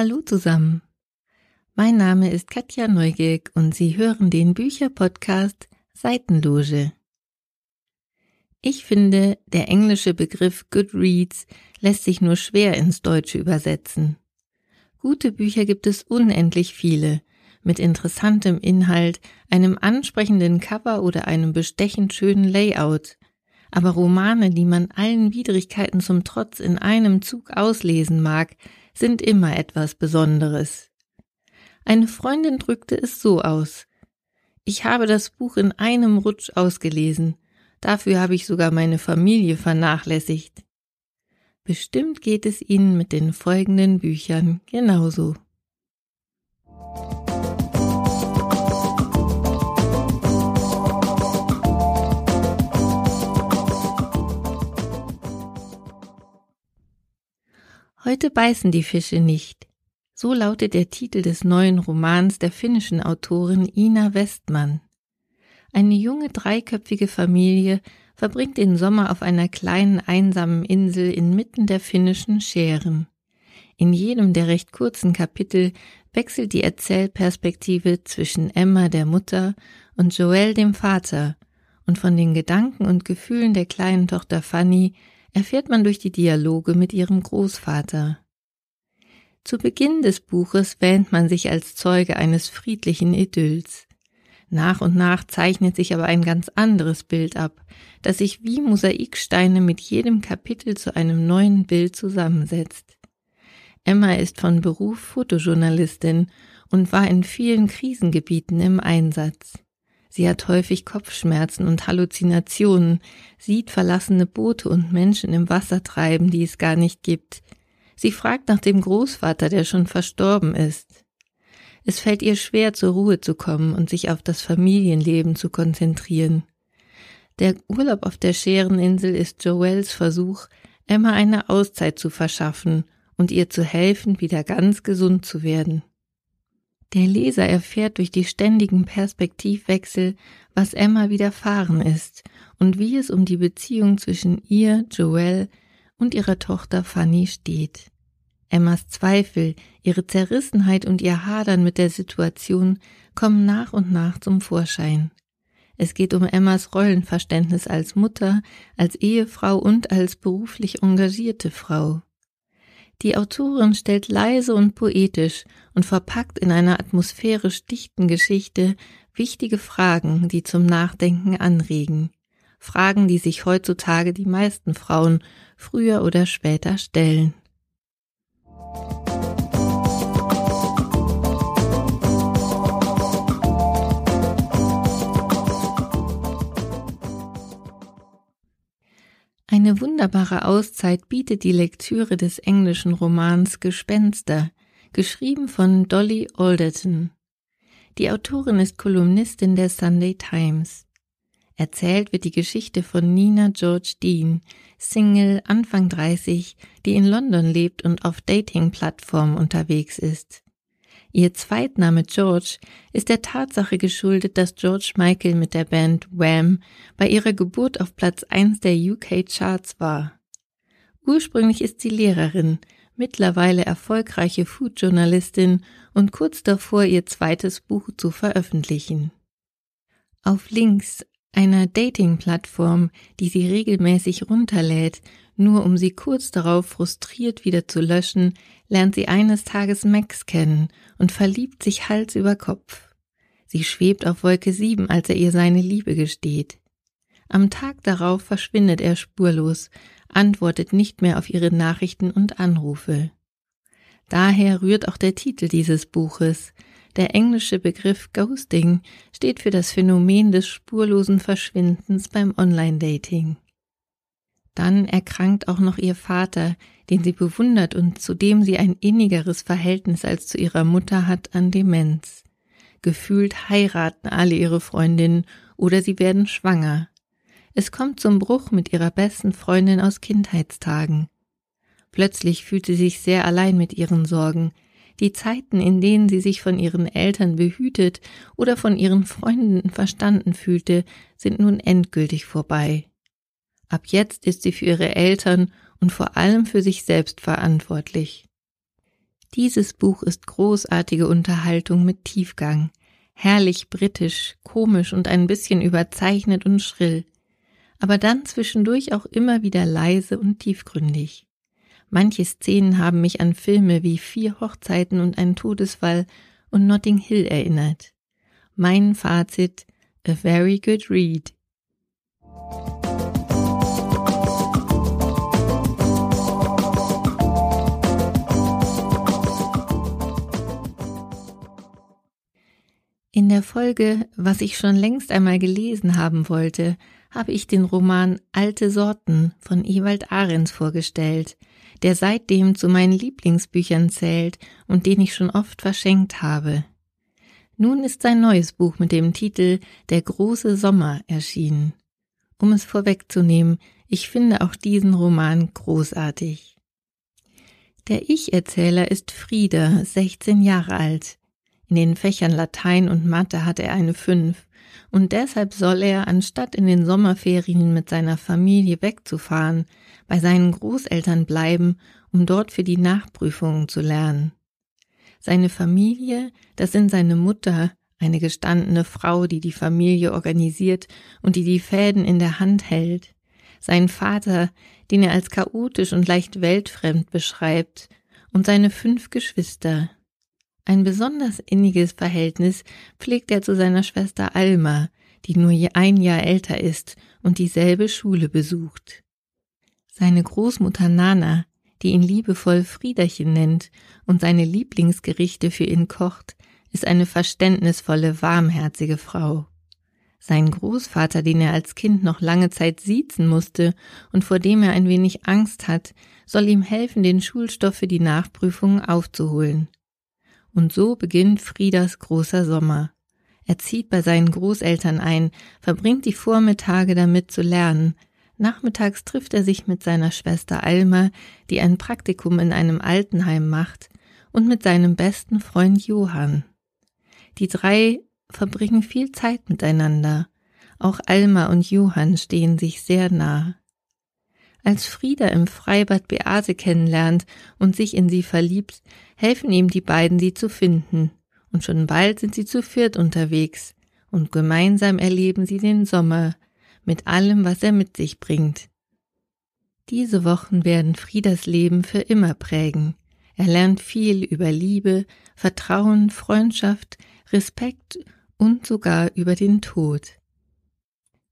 Hallo zusammen. Mein Name ist Katja Neugierk und Sie hören den Bücherpodcast Seitenloge. Ich finde, der englische Begriff Goodreads lässt sich nur schwer ins Deutsche übersetzen. Gute Bücher gibt es unendlich viele, mit interessantem Inhalt, einem ansprechenden Cover oder einem bestechend schönen Layout. Aber Romane, die man allen Widrigkeiten zum Trotz in einem Zug auslesen mag, sind immer etwas Besonderes. Eine Freundin drückte es so aus. Ich habe das Buch in einem Rutsch ausgelesen. Dafür habe ich sogar meine Familie vernachlässigt. Bestimmt geht es Ihnen mit den folgenden Büchern genauso. Heute beißen die Fische nicht. So lautet der Titel des neuen Romans der finnischen Autorin Ina Westmann. Eine junge dreiköpfige Familie verbringt den Sommer auf einer kleinen einsamen Insel inmitten der finnischen Scheren. In jedem der recht kurzen Kapitel wechselt die Erzählperspektive zwischen Emma der Mutter und Joel dem Vater, und von den Gedanken und Gefühlen der kleinen Tochter Fanny erfährt man durch die Dialoge mit ihrem Großvater. Zu Beginn des Buches wähnt man sich als Zeuge eines friedlichen Idylls. Nach und nach zeichnet sich aber ein ganz anderes Bild ab, das sich wie Mosaiksteine mit jedem Kapitel zu einem neuen Bild zusammensetzt. Emma ist von Beruf Fotojournalistin und war in vielen Krisengebieten im Einsatz. Sie hat häufig Kopfschmerzen und Halluzinationen, sieht verlassene Boote und Menschen im Wasser treiben, die es gar nicht gibt, Sie fragt nach dem Großvater, der schon verstorben ist. Es fällt ihr schwer, zur Ruhe zu kommen und sich auf das Familienleben zu konzentrieren. Der Urlaub auf der Schereninsel ist Joels Versuch, Emma eine Auszeit zu verschaffen und ihr zu helfen, wieder ganz gesund zu werden. Der Leser erfährt durch die ständigen Perspektivwechsel, was Emma widerfahren ist und wie es um die Beziehung zwischen ihr, Joel, und ihrer Tochter Fanny steht. Emmas Zweifel, ihre Zerrissenheit und ihr Hadern mit der Situation kommen nach und nach zum Vorschein. Es geht um Emmas Rollenverständnis als Mutter, als Ehefrau und als beruflich engagierte Frau. Die Autorin stellt leise und poetisch und verpackt in einer atmosphärisch dichten Geschichte wichtige Fragen, die zum Nachdenken anregen. Fragen, die sich heutzutage die meisten Frauen früher oder später stellen. Eine wunderbare Auszeit bietet die Lektüre des englischen Romans Gespenster, geschrieben von Dolly Alderton. Die Autorin ist Kolumnistin der Sunday Times. Erzählt wird die Geschichte von Nina George Dean, Single, Anfang 30, die in London lebt und auf Dating-Plattformen unterwegs ist. Ihr Zweitname George ist der Tatsache geschuldet, dass George Michael mit der Band Wham bei ihrer Geburt auf Platz 1 der UK Charts war. Ursprünglich ist sie Lehrerin, mittlerweile erfolgreiche Food-Journalistin und kurz davor ihr zweites Buch zu veröffentlichen. Auf Links einer Dating-Plattform, die sie regelmäßig runterlädt, nur um sie kurz darauf frustriert wieder zu löschen, lernt sie eines Tages Max kennen und verliebt sich Hals über Kopf. Sie schwebt auf Wolke sieben, als er ihr seine Liebe gesteht. Am Tag darauf verschwindet er spurlos, antwortet nicht mehr auf ihre Nachrichten und Anrufe. Daher rührt auch der Titel dieses Buches, der englische Begriff Ghosting steht für das Phänomen des spurlosen Verschwindens beim Online-Dating. Dann erkrankt auch noch ihr Vater, den sie bewundert und zu dem sie ein innigeres Verhältnis als zu ihrer Mutter hat, an Demenz. Gefühlt heiraten alle ihre Freundinnen oder sie werden schwanger. Es kommt zum Bruch mit ihrer besten Freundin aus Kindheitstagen. Plötzlich fühlt sie sich sehr allein mit ihren Sorgen, die Zeiten, in denen sie sich von ihren Eltern behütet oder von ihren Freunden verstanden fühlte, sind nun endgültig vorbei. Ab jetzt ist sie für ihre Eltern und vor allem für sich selbst verantwortlich. Dieses Buch ist großartige Unterhaltung mit Tiefgang, herrlich britisch, komisch und ein bisschen überzeichnet und schrill, aber dann zwischendurch auch immer wieder leise und tiefgründig. Manche Szenen haben mich an Filme wie Vier Hochzeiten und ein Todesfall und Notting Hill erinnert. Mein Fazit, a very good read. In der Folge, was ich schon längst einmal gelesen haben wollte, habe ich den Roman Alte Sorten von Ewald Ahrens vorgestellt, der seitdem zu meinen Lieblingsbüchern zählt und den ich schon oft verschenkt habe. Nun ist sein neues Buch mit dem Titel Der große Sommer erschienen. Um es vorwegzunehmen, ich finde auch diesen Roman großartig. Der Ich-Erzähler ist Frieda, 16 Jahre alt. In den Fächern Latein und Mathe hat er eine Fünf, und deshalb soll er, anstatt in den Sommerferien mit seiner Familie wegzufahren, bei seinen Großeltern bleiben, um dort für die Nachprüfungen zu lernen. Seine Familie, das sind seine Mutter, eine gestandene Frau, die die Familie organisiert und die die Fäden in der Hand hält, sein Vater, den er als chaotisch und leicht weltfremd beschreibt, und seine fünf Geschwister, ein besonders inniges Verhältnis pflegt er zu seiner Schwester Alma, die nur ein Jahr älter ist und dieselbe Schule besucht. Seine Großmutter Nana, die ihn liebevoll Friederchen nennt und seine Lieblingsgerichte für ihn kocht, ist eine verständnisvolle, warmherzige Frau. Sein Großvater, den er als Kind noch lange Zeit siezen musste und vor dem er ein wenig Angst hat, soll ihm helfen, den Schulstoff für die Nachprüfungen aufzuholen. Und so beginnt Friedas großer Sommer. Er zieht bei seinen Großeltern ein, verbringt die Vormittage damit zu lernen. Nachmittags trifft er sich mit seiner Schwester Alma, die ein Praktikum in einem Altenheim macht, und mit seinem besten Freund Johann. Die drei verbringen viel Zeit miteinander. Auch Alma und Johann stehen sich sehr nah. Als Frieda im Freibad Beate kennenlernt und sich in sie verliebt, helfen ihm die beiden, sie zu finden. Und schon bald sind sie zu viert unterwegs. Und gemeinsam erleben sie den Sommer mit allem, was er mit sich bringt. Diese Wochen werden Friedas Leben für immer prägen. Er lernt viel über Liebe, Vertrauen, Freundschaft, Respekt und sogar über den Tod.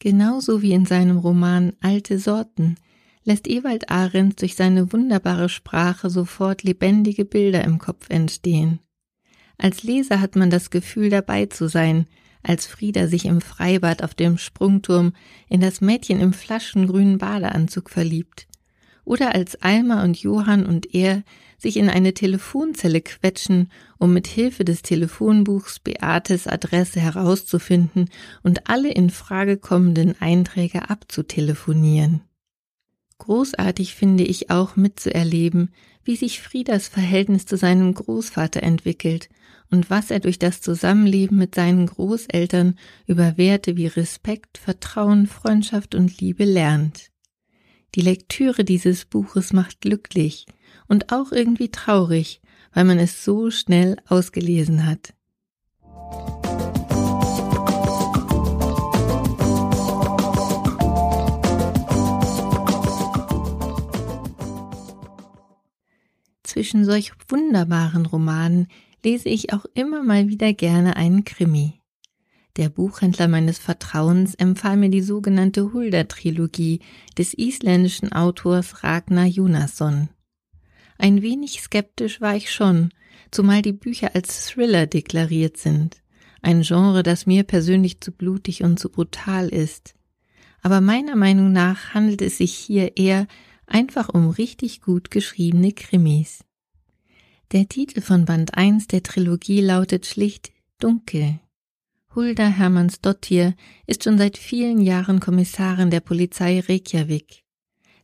Genauso wie in seinem Roman Alte Sorten lässt Ewald Ahrens durch seine wunderbare Sprache sofort lebendige Bilder im Kopf entstehen. Als Leser hat man das Gefühl dabei zu sein, als Frieda sich im Freibad auf dem Sprungturm in das Mädchen im flaschengrünen Badeanzug verliebt. Oder als Alma und Johann und er sich in eine Telefonzelle quetschen, um mit Hilfe des Telefonbuchs Beates Adresse herauszufinden und alle in Frage kommenden Einträge abzutelefonieren. Großartig finde ich auch mitzuerleben, wie sich Friedas Verhältnis zu seinem Großvater entwickelt und was er durch das Zusammenleben mit seinen Großeltern über Werte wie Respekt, Vertrauen, Freundschaft und Liebe lernt. Die Lektüre dieses Buches macht glücklich und auch irgendwie traurig, weil man es so schnell ausgelesen hat. Zwischen solch wunderbaren Romanen lese ich auch immer mal wieder gerne einen Krimi. Der Buchhändler meines Vertrauens empfahl mir die sogenannte Hulda-Trilogie des isländischen Autors Ragnar Jonasson. Ein wenig skeptisch war ich schon, zumal die Bücher als Thriller deklariert sind, ein Genre, das mir persönlich zu blutig und zu brutal ist. Aber meiner Meinung nach handelt es sich hier eher einfach um richtig gut geschriebene Krimis. Der Titel von Band 1 der Trilogie lautet schlicht Dunkel. Hulda Hermannsdottir ist schon seit vielen Jahren Kommissarin der Polizei Reykjavik.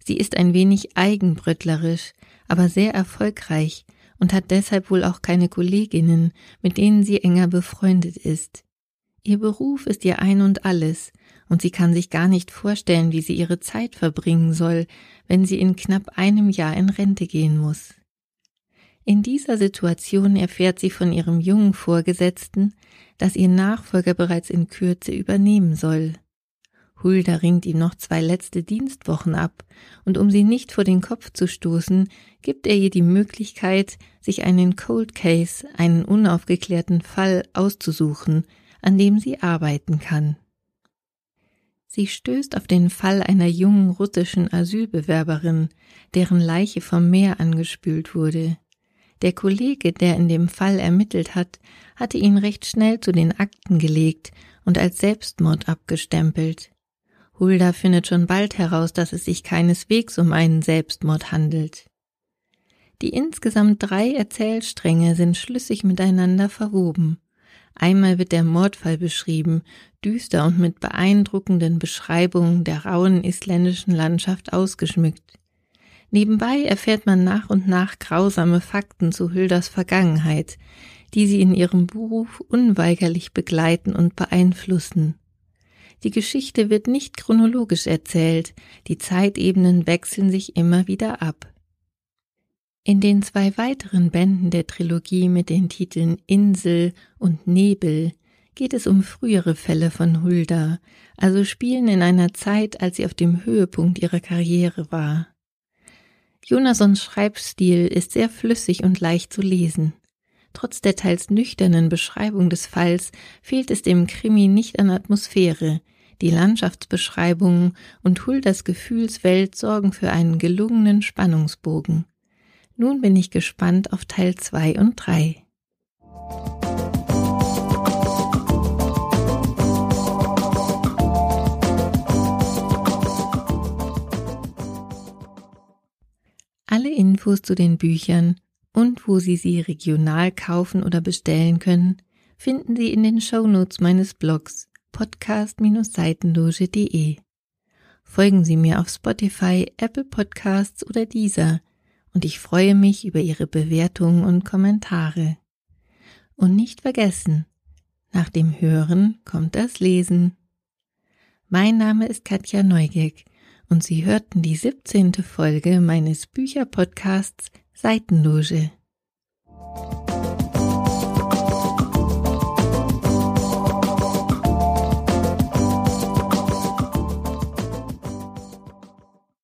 Sie ist ein wenig eigenbrötlerisch, aber sehr erfolgreich und hat deshalb wohl auch keine Kolleginnen, mit denen sie enger befreundet ist. Ihr Beruf ist ihr ein und alles, und sie kann sich gar nicht vorstellen, wie sie ihre Zeit verbringen soll, wenn sie in knapp einem Jahr in Rente gehen muss. In dieser Situation erfährt sie von ihrem jungen Vorgesetzten, dass ihr Nachfolger bereits in Kürze übernehmen soll. Hulda ringt ihm noch zwei letzte Dienstwochen ab, und um sie nicht vor den Kopf zu stoßen, gibt er ihr die Möglichkeit, sich einen Cold Case, einen unaufgeklärten Fall auszusuchen, an dem sie arbeiten kann. Sie stößt auf den Fall einer jungen russischen Asylbewerberin, deren Leiche vom Meer angespült wurde. Der Kollege, der in dem Fall ermittelt hat, hatte ihn recht schnell zu den Akten gelegt und als Selbstmord abgestempelt. Hulda findet schon bald heraus, dass es sich keineswegs um einen Selbstmord handelt. Die insgesamt drei Erzählstränge sind schlüssig miteinander verwoben. Einmal wird der Mordfall beschrieben, düster und mit beeindruckenden Beschreibungen der rauen isländischen Landschaft ausgeschmückt. Nebenbei erfährt man nach und nach grausame Fakten zu Hilders Vergangenheit, die sie in ihrem Beruf unweigerlich begleiten und beeinflussen. Die Geschichte wird nicht chronologisch erzählt, die Zeitebenen wechseln sich immer wieder ab. In den zwei weiteren Bänden der Trilogie mit den Titeln Insel und Nebel geht es um frühere Fälle von Hulda, also spielen in einer Zeit, als sie auf dem Höhepunkt ihrer Karriere war. Jonasons Schreibstil ist sehr flüssig und leicht zu lesen. Trotz der teils nüchternen Beschreibung des Falls fehlt es dem Krimi nicht an Atmosphäre. Die Landschaftsbeschreibungen und Huldas Gefühlswelt sorgen für einen gelungenen Spannungsbogen. Nun bin ich gespannt auf Teil 2 und 3. Alle Infos zu den Büchern und wo Sie sie regional kaufen oder bestellen können, finden Sie in den Shownotes meines Blogs podcast-seitenloge.de. Folgen Sie mir auf Spotify, Apple Podcasts oder dieser und ich freue mich über Ihre Bewertungen und Kommentare. Und nicht vergessen, nach dem Hören kommt das Lesen. Mein Name ist Katja Neugierk und Sie hörten die 17. Folge meines Bücherpodcasts Seitenloge.